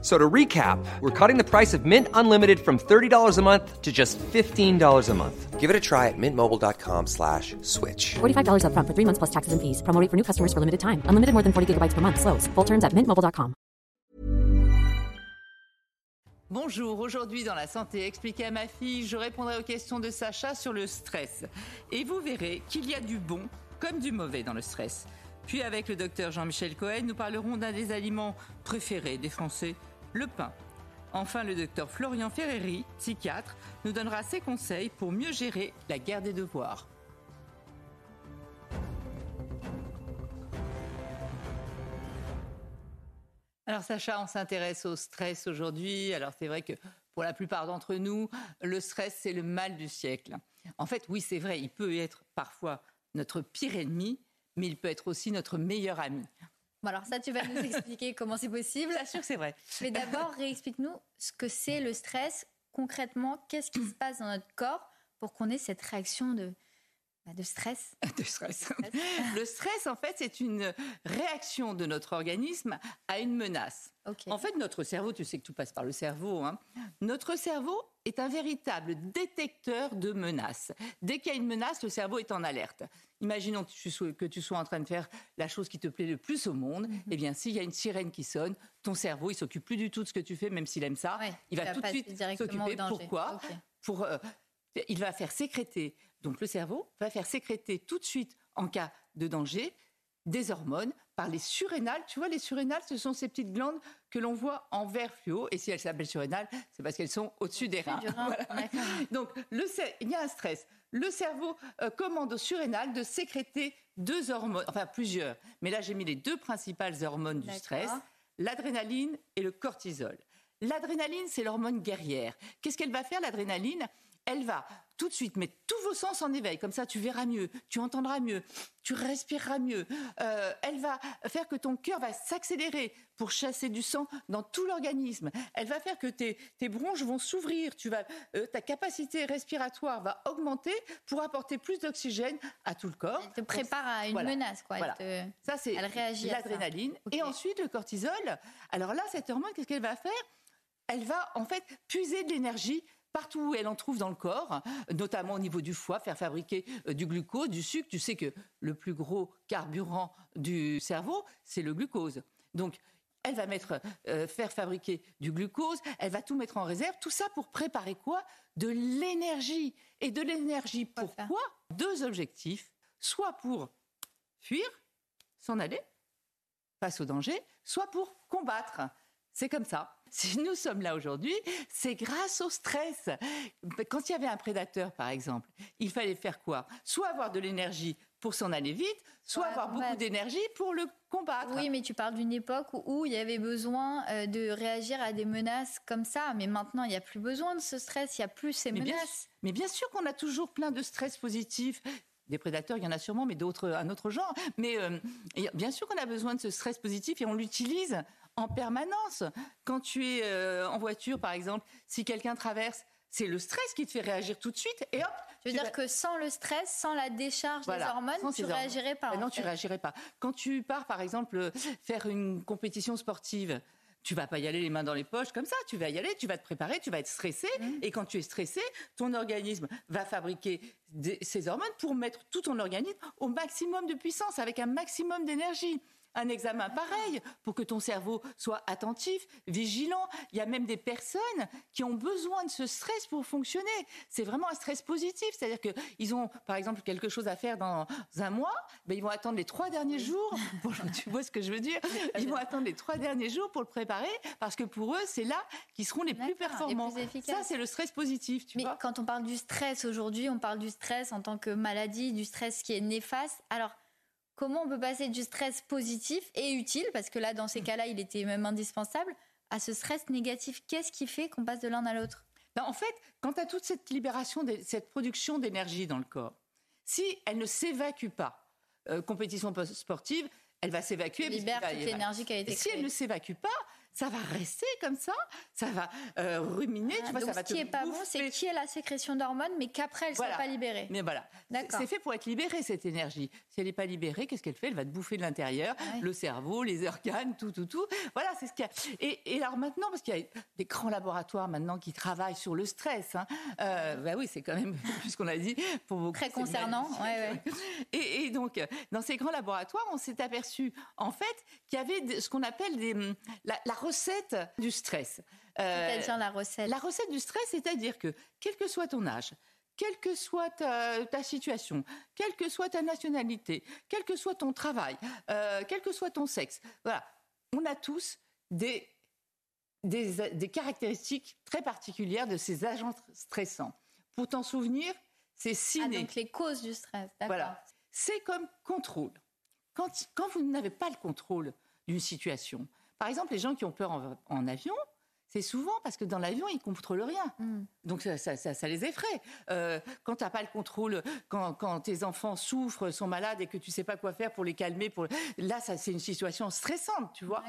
So to recap, we're cutting the price of Mint Unlimited from $30 a month to just $15 a month. Give it a try at mintmobile.com slash switch. $45 upfront for three months plus taxes and fees. Promo rate for new customers for limited time. Unlimited more than 40 gigabytes per month. Slows. Full terms at mintmobile.com. Bonjour, aujourd'hui dans la santé expliquée à ma fille, je répondrai aux questions de Sacha sur le stress. Et vous verrez qu'il y a du bon comme du mauvais dans le stress. Puis avec le docteur Jean-Michel Cohen, nous parlerons d'un des aliments préférés des Français, le pain. Enfin, le docteur Florian Ferreri, psychiatre, nous donnera ses conseils pour mieux gérer la guerre des devoirs. Alors Sacha, on s'intéresse au stress aujourd'hui. Alors c'est vrai que pour la plupart d'entre nous, le stress, c'est le mal du siècle. En fait, oui, c'est vrai, il peut être parfois notre pire ennemi, mais il peut être aussi notre meilleur ami. Bon alors ça, tu vas nous expliquer comment c'est possible. Bien sûr que c'est vrai. Mais d'abord, réexplique-nous ce que c'est le stress. Concrètement, qu'est-ce qui se passe dans notre corps pour qu'on ait cette réaction de, bah, de stress? De stress. Le stress, en fait, c'est une réaction de notre organisme à une menace. En fait, notre cerveau, tu sais que tout passe par le cerveau, hein, notre cerveau est un véritable détecteur de menaces. Dès qu'il y a une menace, le cerveau est en alerte. Imaginons que tu sois, que tu sois en train de faire la chose qui te plaît le plus au monde. Mhm. Eh bien, s'il y a une sirène qui sonne, ton cerveau, il s'occupe plus du tout de ce que tu fais, même s'il aime ça. Ouais, il va tout de suite s'occuper. Pourquoi? Ok. Pour, euh, Il va faire sécréter, donc le cerveau va faire sécréter tout de suite, en cas de danger, des hormones par les surrénales. Tu vois, les surrénales, ce sont ces petites glandes que l'on voit en vert fluo. Et si elles s'appellent surrénales, c'est parce qu'elles sont au-dessus des reins. rein, Voilà. Donc, le il y a un stress. Le cerveau euh, commande aux surrénales de sécréter deux hormones, enfin plusieurs. Mais là, j'ai mis les deux principales hormones du stress, l'adrénaline et le cortisol. L'adrénaline, c'est l'hormone guerrière. Qu'est-ce qu'elle va faire, l'adrénaline? Elle va tout de suite mettre tous vos sens en éveil. Comme ça, tu verras mieux, tu entendras mieux, tu respireras mieux. Euh, elle va faire que ton cœur va s'accélérer pour chasser du sang dans tout l'organisme. Elle va faire que tes, tes bronches vont s'ouvrir. Tu vas, euh, ta capacité respiratoire va augmenter pour apporter plus d'oxygène à tout le corps. Elle te prépare à une Voilà. menace, quoi. Elle Voilà. te- Ça, c'est l'adrénaline. Et ensuite, le cortisol. Alors là, cette hormone, qu'est-ce qu'elle va faire? Elle va en fait puiser de l'énergie partout où elle en trouve dans le corps, notamment au niveau du foie, faire fabriquer euh, du glucose, du sucre. Tu sais que le plus gros carburant du cerveau, c'est le glucose. Donc, elle va mettre, euh, faire fabriquer du glucose, elle va tout mettre en réserve, tout ça pour préparer quoi? De l'énergie. Et de l'énergie, pourquoi Deux objectifs, soit pour fuir, s'en aller, face au danger, soit pour combattre. C'est comme ça. Si nous sommes là aujourd'hui, c'est grâce au stress. Quand il y avait un prédateur, par exemple, il fallait faire quoi? Soit avoir de l'énergie pour s'en aller vite, soit avoir beaucoup d'énergie pour le combattre. Oui, mais tu parles d'une époque où, il y avait besoin euh, de réagir à des menaces comme ça. Mais maintenant, il n'y a plus besoin de ce stress, il n'y a plus ces Mais bien, menaces. mais bien sûr qu'on a toujours plein de stress positif. Des prédateurs, il y en a sûrement, mais d'autres, un autre genre. Mais euh, bien sûr qu'on a besoin de ce stress positif et on l'utilise en permanence. Quand tu es euh, en voiture, par exemple, si quelqu'un traverse, c'est le stress qui te fait réagir tout de suite et hop. Je veux tu dire vas- que sans le stress, sans la décharge Voilà, des hormones, sans tu hormones. réagirais pas. Ah en non, tu fait. réagirais pas. Quand tu pars, par exemple, euh, faire une compétition sportive, tu vas pas y aller les mains dans les poches comme ça. Tu vas y aller, tu vas te préparer, tu vas être stressé. Mhm. Et quand tu es stressé, ton organisme va fabriquer des- ces hormones pour mettre tout ton organisme au maximum de puissance, avec un maximum d'énergie. Un examen pareil, pour que ton cerveau soit attentif, vigilant. Il y a même des personnes qui ont besoin de ce stress pour fonctionner. C'est vraiment un stress positif. C'est-à-dire qu'ils ont, par exemple, quelque chose à faire dans un mois, ben, ils vont attendre les trois derniers jours. Pour, tu vois ce que je veux dire? Ils vont attendre les trois derniers jours pour le préparer, parce que pour eux, c'est là qu'ils seront les plus D'accord, les performants. plus efficaces. Ça, c'est le stress positif, tu Mais vois? quand on parle du stress aujourd'hui, on parle du stress en tant que maladie, du stress qui est néfaste. Alors, comment on peut passer du stress positif et utile, parce que là, dans ces cas-là, il était même indispensable, à ce stress négatif Qu'est-ce qui fait qu'on passe de l'un à l'autre? Ben, en fait, quand tu as toute cette libération, cette production d'énergie dans le corps, si elle ne s'évacue pas, euh, compétition sportive, elle va s'évacuer. libère toute l'énergie qui a été Et si elle créée. ne s'évacue pas, ça va rester comme ça, ça va euh, ruminer, tu vois, Donc ça va ce qui te est pas bon, c'est qu'il y ait la sécrétion d'hormones, mais qu'après elle ne Voilà. soit pas libérée. Mais voilà, c'est fait pour être libérée cette énergie. Si elle n'est pas libérée, qu'est-ce qu'elle fait? Elle va te bouffer de l'intérieur, Ouais. le cerveau, les organes, tout, tout, tout. Voilà, c'est ce qu'il y a. Et, et alors maintenant, parce qu'il y a des grands laboratoires maintenant qui travaillent sur le stress. Hein, euh, bah oui, c'est quand même plus qu'on a dit pour beaucoup. Très concernant, maladie. ouais, Et, et donc, dans ces grands laboratoires, on s'est aperçu en fait qu'il y avait ce qu'on appelle des, hum, la, la recette du stress. Euh, C'est-à-dire la recette. la recette du stress, c'est-à-dire que, quel que soit ton âge, quelle que soit ta, ta situation, quelle que soit ta nationalité, quel que soit ton travail, euh, quel que soit ton sexe, voilà, on a tous des, des, des caractéristiques très particulières de ces agents stressants. Pour t'en souvenir, c'est Ah, ciné. donc les causes du stress, d'accord. Voilà. C'est comme contrôle. Quand, quand vous n'avez pas le contrôle d'une situation, par exemple, les gens qui ont peur en, en avion, c'est souvent parce que dans l'avion, ils ne contrôlent rien. Mm. Donc ça, ça- ça- ça les effraie. Euh, quand tu n'as pas le contrôle, quand, quand tes enfants souffrent, sont malades et que tu sais pas quoi faire pour les calmer, pour... là, ça, c'est une situation stressante, tu vois.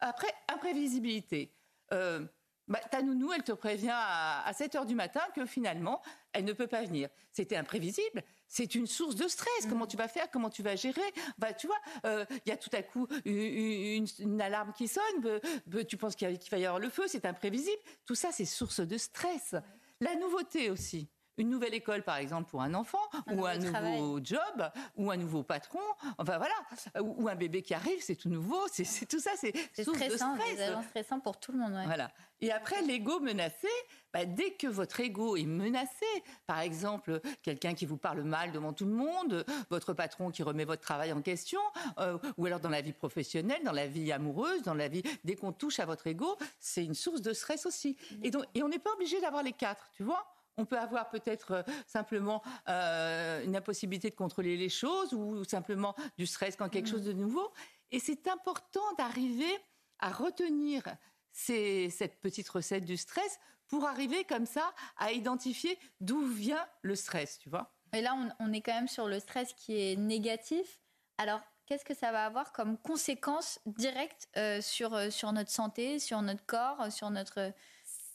Après, imprévisibilité. Euh, bah, ta nounou, elle te prévient à, à 7 heures du matin que finalement, elle ne peut pas venir. C'était imprévisible. C'est une source de stress. Comment tu vas faire? Comment tu vas gérer? Bah, Tu vois, euh, il y a tout à coup une, une- une alarme qui sonne. tu penses qu'il va y avoir le feu. C'est imprévisible. Tout ça, c'est source de stress. La nouveauté aussi. Une nouvelle école, par exemple, pour un enfant, Un ou un nouveau travail. job, ou un nouveau patron, enfin voilà, ou, ou un bébé qui arrive, c'est tout nouveau, c'est tout ça, c'est source de stressant, stress. stressants pour tout le monde. ouais. Voilà. Et après, l'ego menacé, bah, dès que votre ego est menacé, par exemple, quelqu'un qui vous parle mal devant tout le monde, votre patron qui remet votre travail en question, euh, ou alors dans la vie professionnelle, dans la vie amoureuse, dans la vie, dès qu'on touche à votre ego, c'est une source de stress aussi. Et, donc, et on n'est pas obligé d'avoir les quatre, tu vois? On peut avoir peut-être euh, simplement euh, une impossibilité de contrôler les choses ou simplement du stress quand quelque chose de nouveau. Et c'est important d'arriver à retenir ces- cette petite recette du stress pour arriver comme ça à identifier d'où vient le stress, tu vois. Et là, on, on est quand même sur le stress qui est négatif. Alors, qu'est-ce que ça va avoir comme conséquence directe euh, sur, euh, sur notre santé, sur notre corps, sur notre...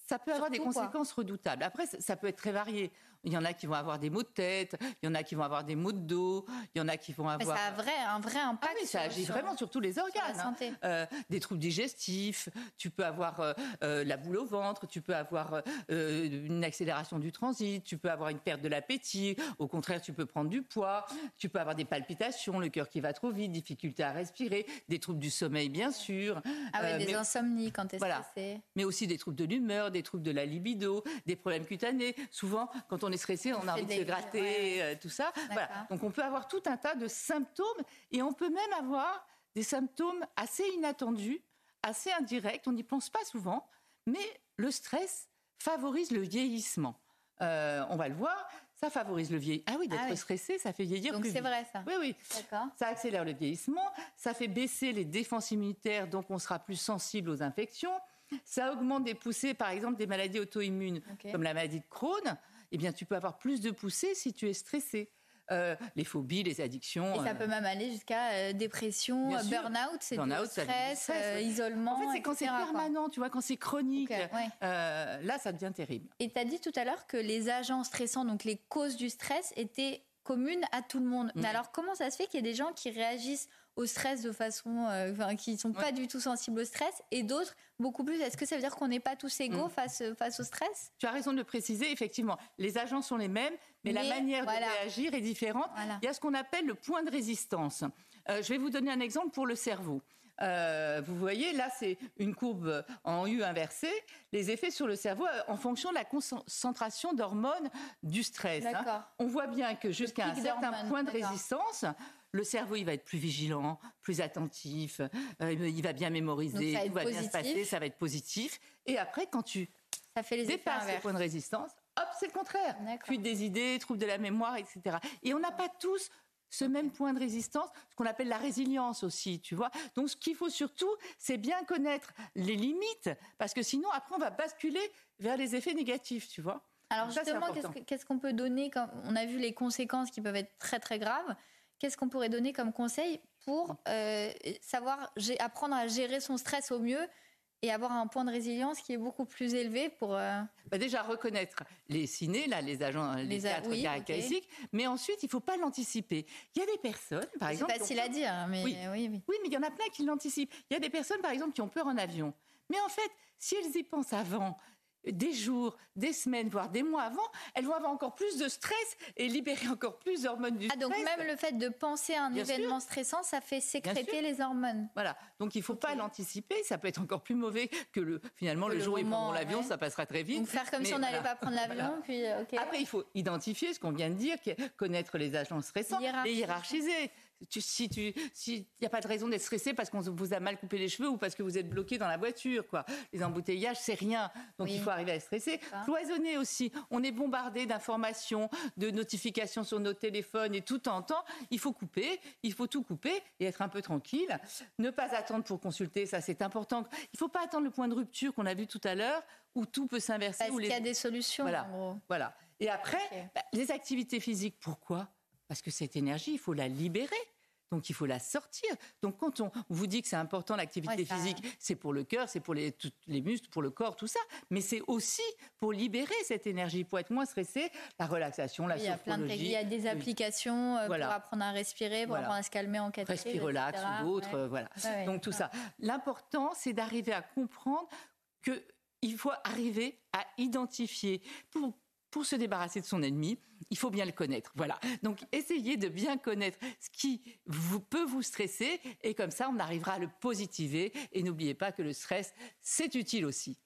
Ça peut avoir des quoi. conséquences redoutables. Après, ça- ça peut être très varié. Il y en a qui vont avoir des maux de tête, il y en a qui vont avoir des maux de dos, il y en a qui vont Mais avoir... ça a vrai, un vrai impact. Ah oui, ça agit sur- vraiment sur tous les organes. la hein. santé. Euh, des troubles digestifs, tu peux avoir euh, euh, la boule au ventre, tu peux avoir euh, une accélération du transit, tu peux avoir une perte de l'appétit, au contraire, tu peux prendre du poids, tu peux avoir des palpitations, le cœur qui va trop vite, difficulté à respirer, des troubles du sommeil, bien sûr. Ah ouais, des mais- insomnies quand t'es Voilà. stressé. mais aussi des troubles de l'humeur, des troubles de la libido, des problèmes cutanés. Souvent, quand on est stressé, on a envie de se gratter, ouais. euh, tout ça. Voilà. Donc on peut avoir tout un tas de symptômes et on peut même avoir des symptômes assez inattendus, assez indirects. On n'y pense pas souvent, mais le stress favorise le vieillissement. Euh, on va le voir, ça favorise le vieillissement. Ah oui, d'être Ah oui. stressé, ça fait vieillir Donc c'est vrai ça. Oui, oui. D'accord. Ça accélère le vieillissement, ça fait baisser les défenses immunitaires, donc on sera plus sensible aux infections. Ça augmente des poussées, par exemple, des maladies auto-immunes, comme la maladie de Crohn. Eh bien, tu peux avoir plus de poussées si tu es stressé. Euh, les phobies, les addictions. Et ça euh, peut même aller jusqu'à euh, dépression, burn-out, c'est du stress, stress, ouais. isolement. En fait, c'est quand c'est quoi. permanent, tu vois, quand c'est chronique. Ouais. là, ça devient terrible. Et tu as dit tout à l'heure que les agents stressants, donc les causes du stress, étaient communes à tout le monde. Mais alors, comment ça se fait qu'il y ait des gens qui réagissent au stress de façon. euh, enfin, qui ne sont pas du tout sensibles au stress et d'autres beaucoup plus Est-ce que ça veut dire qu'on n'est pas tous égaux Mhm. face, face au stress? Tu as raison de le préciser, effectivement. Les agents sont les mêmes, mais, la manière voilà. de réagir est différente. Voilà. Il y a ce qu'on appelle le point de résistance. Euh, je vais vous donner un exemple pour le cerveau. Euh, vous voyez, là, c'est une courbe en U inversée. Les effets sur le cerveau euh, en fonction de la concentration d'hormones du stress. hein. On voit bien que jusqu'à un certain point de résistance, le cerveau, il va être plus vigilant, plus attentif, euh, il va bien mémoriser, va tout va bien se passer, ça va être positif. Et après, quand tu Ça fait les effets dépasse le point de résistance, hop, c'est le contraire. Fuite des idées, trouble de la mémoire, etc. Et on n'a pas tous ce même point de résistance, ce qu'on appelle la résilience aussi, tu vois. Donc, ce qu'il faut surtout, c'est bien connaître les limites, parce que sinon, après, on va basculer vers les effets négatifs, tu vois. Alors justement, qu'est-ce qu'on peut donner quand On a vu les conséquences qui peuvent être très très graves. Qu'est-ce qu'on pourrait donner comme conseil pour euh, savoir apprendre à gérer son stress au mieux et avoir un point de résilience qui est beaucoup plus élevé pour. Euh, bah déjà reconnaître les ciné, là, les agents, les, quatre caractéristiques, mais ensuite il ne faut pas l'anticiper. Il y a des personnes, par exemple. C'est facile à dire, mais oui. Oui, oui, mais il y en a plein qui l'anticipent. Il y a des personnes, par exemple, qui ont peur en avion. Mais en fait, si elles y pensent avant, des jours, des semaines, voire des mois avant, elles vont avoir encore plus de stress et libérer encore plus d'hormones du ah, donc même le fait de penser à un événement stressant, ça fait sécréter les hormones. Voilà. Donc il ne faut pas l'anticiper. Ça peut être encore plus mauvais que le finalement le, jour où ils prendront l'avion, ça passera très vite. Donc faire comme si on n'allait pas prendre l'avion. Puis euh, Après, il faut identifier ce qu'on vient de dire, connaître les agents stressants, les hiérarchiser si tu, n'y a pas de raison d'être stressé parce qu'on vous a mal coupé les cheveux ou parce que vous êtes bloqué dans la voiture, quoi. Les embouteillages, c'est rien. Donc il faut arriver à être stressé. Cloisonner aussi. On est bombardé d'informations, de notifications sur nos téléphones et tout en temps. Il faut couper. Il faut tout couper et être un peu tranquille. Ne pas attendre pour consulter, ça c'est important. Il ne faut pas attendre le point de rupture qu'on a vu tout à l'heure où tout peut s'inverser. Parce qu'il y a des solutions. Voilà. voilà. Et après, bah, les activités physiques, pourquoi? Parce que cette énergie, il faut la libérer. Donc il faut la sortir. Donc quand on vous dit que c'est important l'activité physique, c'est pour le cœur, c'est pour les, les, muscles, pour le corps, tout ça, mais c'est aussi pour libérer cette énergie, pour être moins stressé, la relaxation, la sophrologie. Il y a des applications euh, pour apprendre à respirer, pour apprendre à se calmer en cas de Respirelax ou d'autres, euh, voilà. Donc tout ça. L'important, c'est d'arriver à comprendre que il faut arriver à identifier pour pour se débarrasser de son ennemi, il faut bien le connaître. Voilà. Donc, essayez de bien connaître ce qui vous, peut vous stresser et comme ça, on arrivera à le positiver. Et n'oubliez pas que le stress, c'est utile aussi.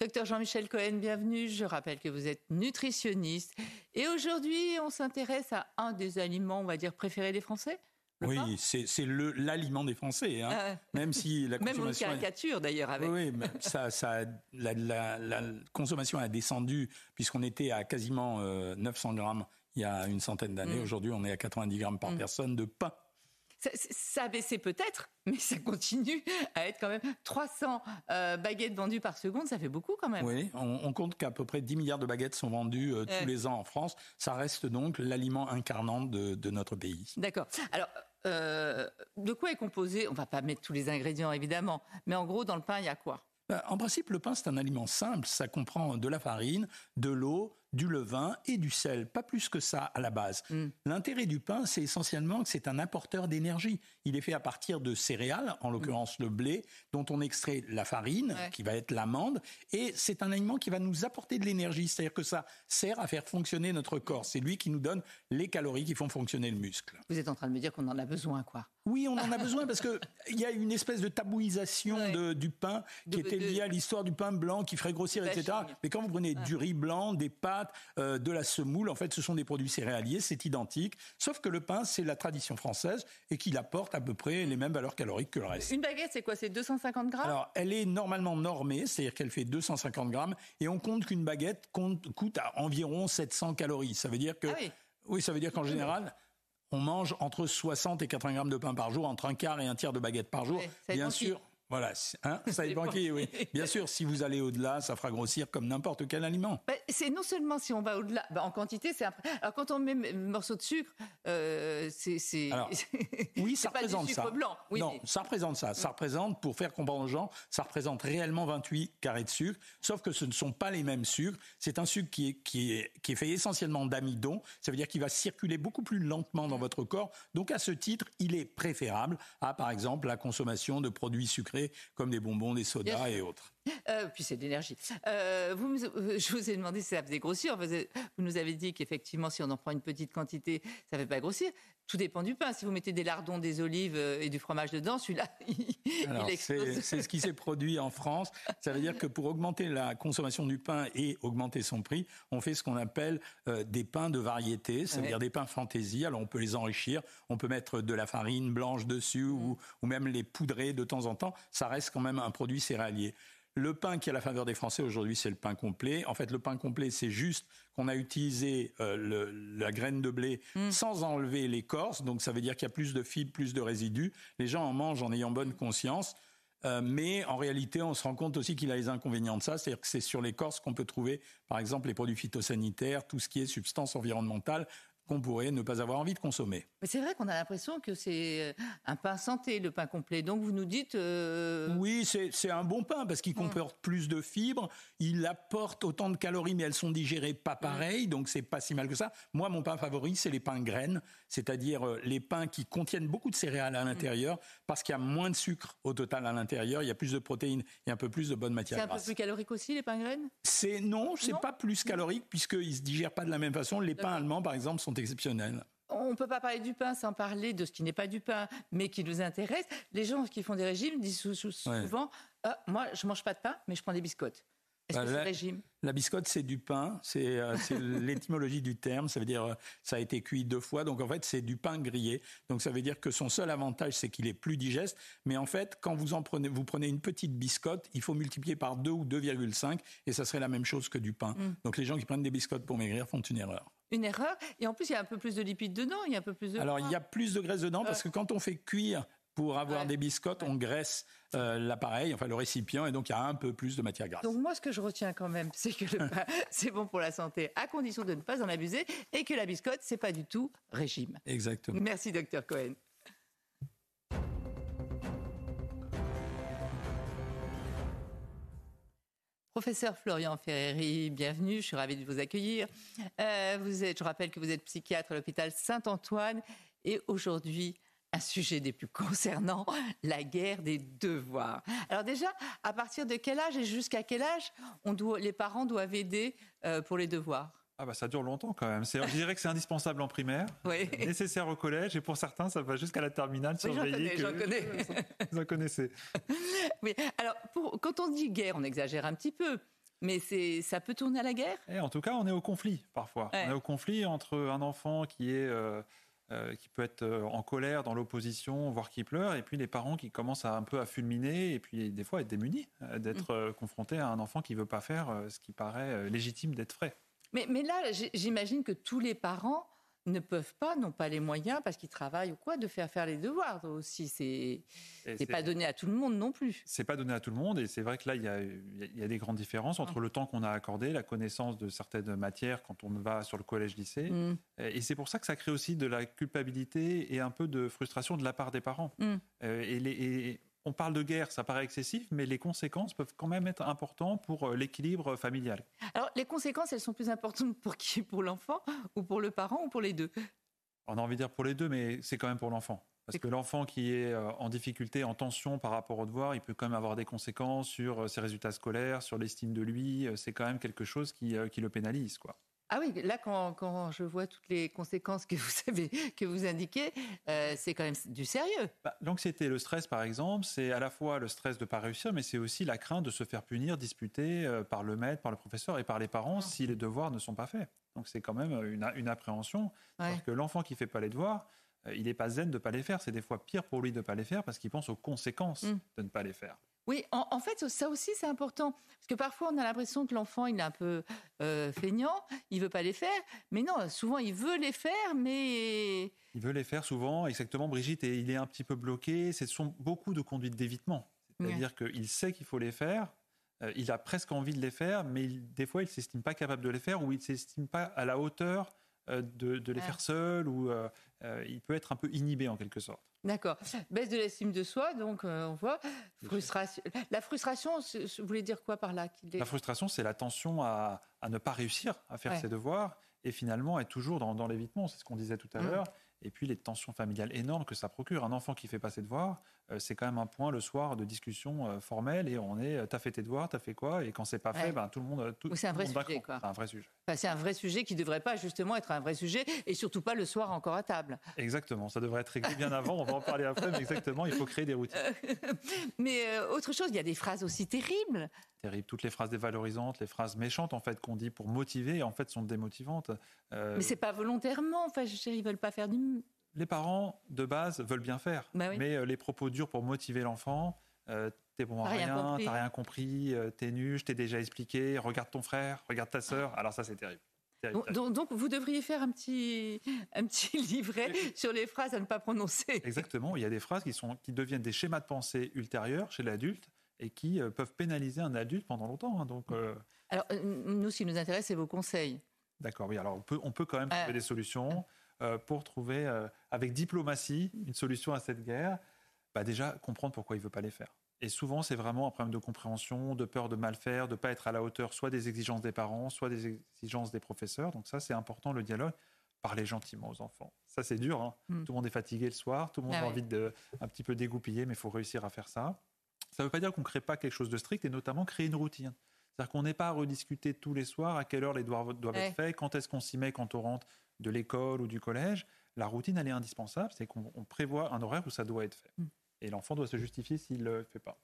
Docteur Jean-Michel Cohen, bienvenue. Je rappelle que vous êtes nutritionniste. Et aujourd'hui, on s'intéresse à un des aliments, on va dire, préférés des Français oui, c'est l'aliment des Français, hein. ah même si la consommation. Même une caricature d'ailleurs avec. Oui, mais ça, ça, la, la, consommation a descendu puisqu'on était à quasiment 900 euh, grammes il y a une centaine d'années. Mm. Aujourd'hui, on est à 90 grammes par mm. personne de pain. Ça, a baissé peut-être, mais ça continue à être quand même 300 euh, baguettes vendues par seconde, ça fait beaucoup quand même. Oui, on, compte qu'à peu près 10 milliards de baguettes sont vendues euh, tous les ans en France. Ça reste donc l'aliment incarnant de, de, notre pays. D'accord. Alors, euh, de quoi est composé On va pas mettre tous les ingrédients évidemment, mais en gros dans le pain il y a quoi? Ben, En principe, le pain c'est un aliment simple. Ça comprend de la farine, de l'eau, du levain et du sel, pas plus que ça à la base. Mm. L'intérêt du pain, c'est essentiellement que c'est un apporteur d'énergie. Il est fait à partir de céréales, en l'occurrence le blé, dont on extrait la farine, qui va être l'amande, et c'est un aliment qui va nous apporter de l'énergie, c'est-à-dire que ça sert à faire fonctionner notre corps. C'est lui qui nous donne les calories qui font fonctionner le muscle. Vous êtes en train de me dire qu'on en a besoin, quoi oui, on en a besoin parce que il y a une espèce de tabouisation du pain qui était liée à l'histoire du pain blanc qui ferait grossir, etc. Mais quand vous prenez du riz blanc, des pâtes, euh, de la semoule. En fait, ce sont des produits céréaliers, c'est identique. Sauf que le pain, c'est la tradition française et qu'il apporte à peu près les mêmes valeurs caloriques que le reste. Une baguette, c'est quoi? C'est 250 grammes? Alors, elle est normalement normée, c'est-à-dire qu'elle fait 250 grammes et on compte qu'une baguette coûte à environ 700 calories. Ça veut dire que. Ah oui. ça veut dire qu'en général on mange entre 60 et 80 grammes de pain par jour, entre un quart et un tiers de baguette par jour. Bien sûr, voilà, hein, ça dépend qui, oui. Bien sûr, si vous allez au-delà, ça fera grossir comme n'importe quel aliment. Bah, c'est non seulement si on va au-delà, bah, en quantité, c'est Alors quand on met un morceau de sucre, euh, c'est. Oui, ça représente ça. Blanc. non, ça représente ça. Ça représente, pour faire comprendre aux gens, ça représente réellement 28 carrés de sucre, sauf que ce ne sont pas les mêmes sucres. C'est un sucre qui est, qui est, qui est fait essentiellement d'amidon. Ça veut dire qu'il va circuler beaucoup plus lentement dans mm. votre corps. Donc à ce titre, il est préférable à, par exemple, la consommation de produits sucrés comme des bonbons, des sodas et autres. Euh, puis c'est de l'énergie. Euh, vous, euh, je vous ai demandé si ça faisait grossir. Vous nous avez dit qu'effectivement, si on en prend une petite quantité, ça ne fait pas grossir. Tout dépend du pain. Si vous mettez des lardons, des olives et du fromage dedans, celui-là, il, explose. C'est ce qui s'est produit en France. Ça veut dire que pour augmenter la consommation du pain et augmenter son prix, on fait ce qu'on appelle des pains de variété, ça veut dire des pains fantaisie. Alors on peut les enrichir, on peut mettre de la farine blanche dessus ou, ou même les poudrer de temps en temps. Ça reste quand même un produit céréalier. Le pain qui est à la faveur des Français aujourd'hui, c'est le pain complet. En fait, le pain complet, c'est juste qu'on a utilisé euh, la graine de blé mm. sans enlever l'écorce. Donc, ça veut dire qu'il y a plus de fibres, plus de résidus. Les gens en mangent en ayant bonne conscience. Euh, mais en réalité, on se rend compte aussi qu'il a les inconvénients de ça, c'est-à-dire que c'est sur l'écorce qu'on peut trouver, par exemple, les produits phytosanitaires, tout ce qui est substance environnementale qu'on pourrait ne pas avoir envie de consommer. Mais c'est vrai qu'on a l'impression que c'est euh, un pain santé, le pain complet. Donc vous nous dites... Euh, oui, c'est un bon pain parce qu'il hum. comporte plus de fibres, il apporte autant de calories, mais elles sont digérées pas hum. pareil, donc c'est pas si mal que ça. Moi, mon pain favori, c'est les pains graines, c'est-à-dire euh, les pains qui contiennent beaucoup de céréales à hum. l'intérieur, parce qu'il y a moins de sucre au total à l'intérieur, il y a plus de protéines et un peu plus de bonnes matières grasses. C'est un peu plus calorique aussi, les pains graines? C'est Non, c'est pas plus calorique, puisqu'ils se digèrent pas de la même façon. Les pains allemands, par exemple, sont exceptionnel. On ne peut pas parler du pain sans parler de ce qui n'est pas du pain, mais qui nous intéresse. Les gens qui font des régimes disent souvent ah, Moi, je ne mange pas de pain, mais je prends des biscottes. Est-ce bah, que c'est régime La biscotte, c'est du pain. C'est euh, l'étymologie du terme. Ça veut dire euh, ça a été cuit deux fois. Donc en fait, c'est du pain grillé. Donc ça veut dire que son seul avantage, c'est qu'il est plus digeste. Mais en fait, quand vous en prenez, vous prenez une petite biscotte, il faut multiplier par 2 ou 2,5 et ça serait la même chose que du pain. Mm. Donc les gens qui prennent des biscottes pour maigrir font une erreur une erreur. Et en plus, il y a un peu plus de lipides dedans, il y a un peu plus de. Alors, il y a plus de graisse dedans parce que quand on fait cuire pour avoir des biscottes, on graisse euh, l'appareil, enfin le récipient, et donc il y a un peu plus de matière grasse. Donc moi, ce que je retiens quand même, c'est que le pain, c'est bon pour la santé, à condition de ne pas en abuser, et que la biscotte, c'est pas du tout régime. Exactement. Merci, docteur Cohen. Professeur Florian Ferreri, bienvenue, je suis ravie de vous accueillir. Euh, vous êtes, je rappelle que vous êtes psychiatre à l'hôpital Saint-Antoine et aujourd'hui, un sujet des plus concernants, la guerre des devoirs. Alors déjà, à partir de quel âge et jusqu'à quel âge les parents doivent aider euh, pour les devoirs? Ah bah ça dure longtemps quand même. Je dirais que c'est indispensable en primaire, nécessaire au collège et pour certains ça va jusqu'à la terminale oui, surveillée. J'en connais, Vous en connaissez. Oui. Alors pour, quand on dit guerre, on exagère un petit peu. Mais c'est, ça peut tourner à la guerre? Et En tout cas, on est au conflit parfois. On est au conflit entre un enfant qui est euh, euh, qui peut être euh, en colère, dans l'opposition, voire qui pleure, et puis les parents qui commencent à un peu à fulminer, et puis des fois être démunis, d'être mmh. confrontés à un enfant qui veut pas faire ce qui paraît légitime d'être fait. Mais, mais là, j'imagine que tous les parents ne peuvent pas, n'ont pas les moyens parce qu'ils travaillent ou quoi, de faire faire les devoirs aussi. C'est n'est pas donné à tout le monde non plus. C'est pas donné à tout le monde et c'est vrai que là il y a, y a, des grandes différences entre le temps qu'on a accordé, la connaissance de certaines matières quand on va sur le collège-lycée. Mm. Et c'est pour ça que ça crée aussi de la culpabilité et un peu de frustration de la part des parents. Mm. Euh, et, les, et on parle de guerre, ça paraît excessif, mais les conséquences peuvent quand même être importantes pour euh, l'équilibre familial. Alors, les conséquences, elles sont plus importantes pour qui? Pour l'enfant ou pour le parent ou pour les deux? On a envie de dire pour les deux, mais c'est quand même pour l'enfant. Parce que l'enfant qui est euh, en difficulté, en tension par rapport au devoir, il peut quand même avoir des conséquences sur euh, ses résultats scolaires, sur l'estime de lui. C'est quand même quelque chose qui, qui le pénalise, quoi. Ah oui, là, quand, je vois toutes les conséquences que vous avez, que vous indiquez, euh, c'est quand même du sérieux. Bah, L'anxiété, le stress, par exemple, c'est à la fois le stress de ne pas réussir, mais c'est aussi la crainte de se faire punir, disputer euh, par le maître, par le professeur et par les parents si les devoirs ne sont pas faits. Donc c'est quand même une, appréhension. Parce que l'enfant qui ne fait pas les devoirs, euh, il n'est pas zen de ne pas les faire. C'est des fois pire pour lui de ne pas les faire parce qu'il pense aux conséquences mmh. de ne pas les faire. Oui, en, fait, ça aussi, c'est important. Parce que parfois, on a l'impression que l'enfant, il est un peu euh, feignant, il veut pas les faire. Mais non, souvent, il veut les faire, mais... Il veut les faire souvent, exactement, Brigitte, et il est un petit peu bloqué. Ce sont beaucoup de conduites d'évitement. C'est-à-dire qu'il sait qu'il faut les faire, euh, il a presque envie de les faire, mais des fois, il ne s'estime pas capable de les faire ou il ne s'estime pas à la hauteur euh, de, les faire seul ou il peut être un peu inhibé en quelque sorte. D'accord. Baisse de l'estime de soi, donc euh, on voit. Frustration. La frustration, vous voulez dire quoi par là La frustration, c'est la tension à, ne pas réussir à faire ses devoirs et finalement être toujours dans, l'évitement. C'est ce qu'on disait tout à mmh. l'heure et puis les tensions familiales énormes que ça procure. Un enfant qui fait pas ses devoirs, euh, c'est quand même un point le soir de discussion euh, formelle et on est, euh, t'as fait tes devoirs, t'as fait quoi Et quand c'est pas fait, ben, tout le monde, tout, c'est un, vrai sujet, C'est un vrai sujet. c'est un vrai sujet qui devrait pas justement être un vrai sujet et surtout pas le soir encore à table. Exactement, ça devrait être réglé bien avant. On va en parler après, mais exactement, il faut créer des routines. mais autre chose, il y a des phrases aussi terribles. Terribles. Toutes les phrases dévalorisantes, les phrases méchantes en fait qu'on dit pour motiver, en fait sont démotivantes. Mais c'est pas volontairement. Enfin, je ils veulent pas faire du les parents, de base, veulent bien faire. Bah mais euh, les propos durs pour motiver l'enfant, euh, t'es bon à rien, t'as rien compris, euh, t'es nu, je t'ai déjà expliqué, regarde ton frère, regarde ta sœur. Alors ça, c'est terrible. Donc, donc, donc, vous devriez faire un petit, un petit livret sur les phrases à ne pas prononcer. Exactement. Il y a des phrases qui, sont, qui deviennent des schémas de pensée ultérieurs chez l'adulte et qui euh, peuvent pénaliser un adulte pendant longtemps. hein. donc, euh, Alors, euh, nous, ce qui nous intéresse, c'est vos conseils. D'accord, oui. Alors, on peut, on peut quand même trouver des solutions pour trouver, avec diplomatie, une solution à cette guerre. Bah, déjà, comprendre pourquoi il ne veut pas les faire. Et souvent, c'est vraiment un problème de compréhension, de peur de mal faire, de ne pas être à la hauteur soit des exigences des parents, soit des exigences des professeurs. Donc ça, c'est important, le dialogue. Parler gentiment aux enfants. Ça, c'est dur. hein. Mm. Tout le monde est fatigué le soir, tout le monde Ah a envie de un petit peu dégoupiller, mais il faut réussir à faire ça. Ça ne veut pas dire qu'on ne crée pas quelque chose de strict, et notamment créer une routine. C'est-à-dire qu'on n'est pas à rediscuter tous les soirs à quelle heure les devoirs doivent Ouais. être faits, quand est-ce qu'on s'y met quand on rentre de l'école ou du collège. La routine, elle est indispensable, c'est qu'on on prévoit un horaire où ça doit être fait. Mm. Et l'enfant doit se justifier s'il ne le fait pas.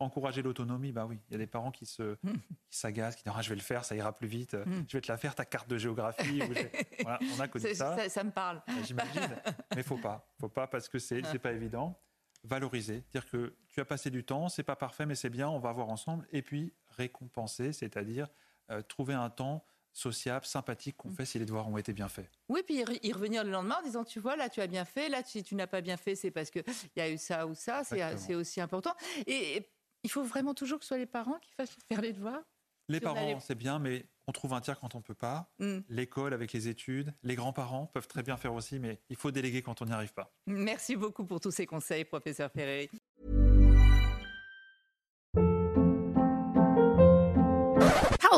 Encourager l'autonomie, bah oui, il y a des parents qui se Mm. qui s'agacent, qui disent ah, je vais le faire, ça ira plus vite, Mm. je vais te la faire ta carte de géographie. ou je- voilà, on a connu ça. Ça, ça me parle. J'imagine. Mais faut pas. Faut pas parce que c'est c'est pas évident. Valoriser, dire que tu as passé du temps, c'est pas parfait, mais c'est bien, on va voir ensemble. Et puis récompenser, c'est-à-dire euh, trouver un temps sociable, sympathique qu'on fait si les devoirs ont été bien faits. Oui, puis y re- y revenir le lendemain en disant, tu vois, là, tu as bien fait, là, si tu n'as pas bien fait, c'est parce qu'il y a eu ça ou ça, c'est c'est aussi important. Et, et il faut vraiment toujours que ce soit les parents qui fassent faire les devoirs. Les Si parents, les- c'est bien, mais on trouve un tiers quand on peut pas. Mm. L'école avec les études, les grands-parents peuvent très bien faire aussi, mais il faut déléguer quand on n'y arrive pas. Merci beaucoup pour tous ces conseils, professeur Ferreri.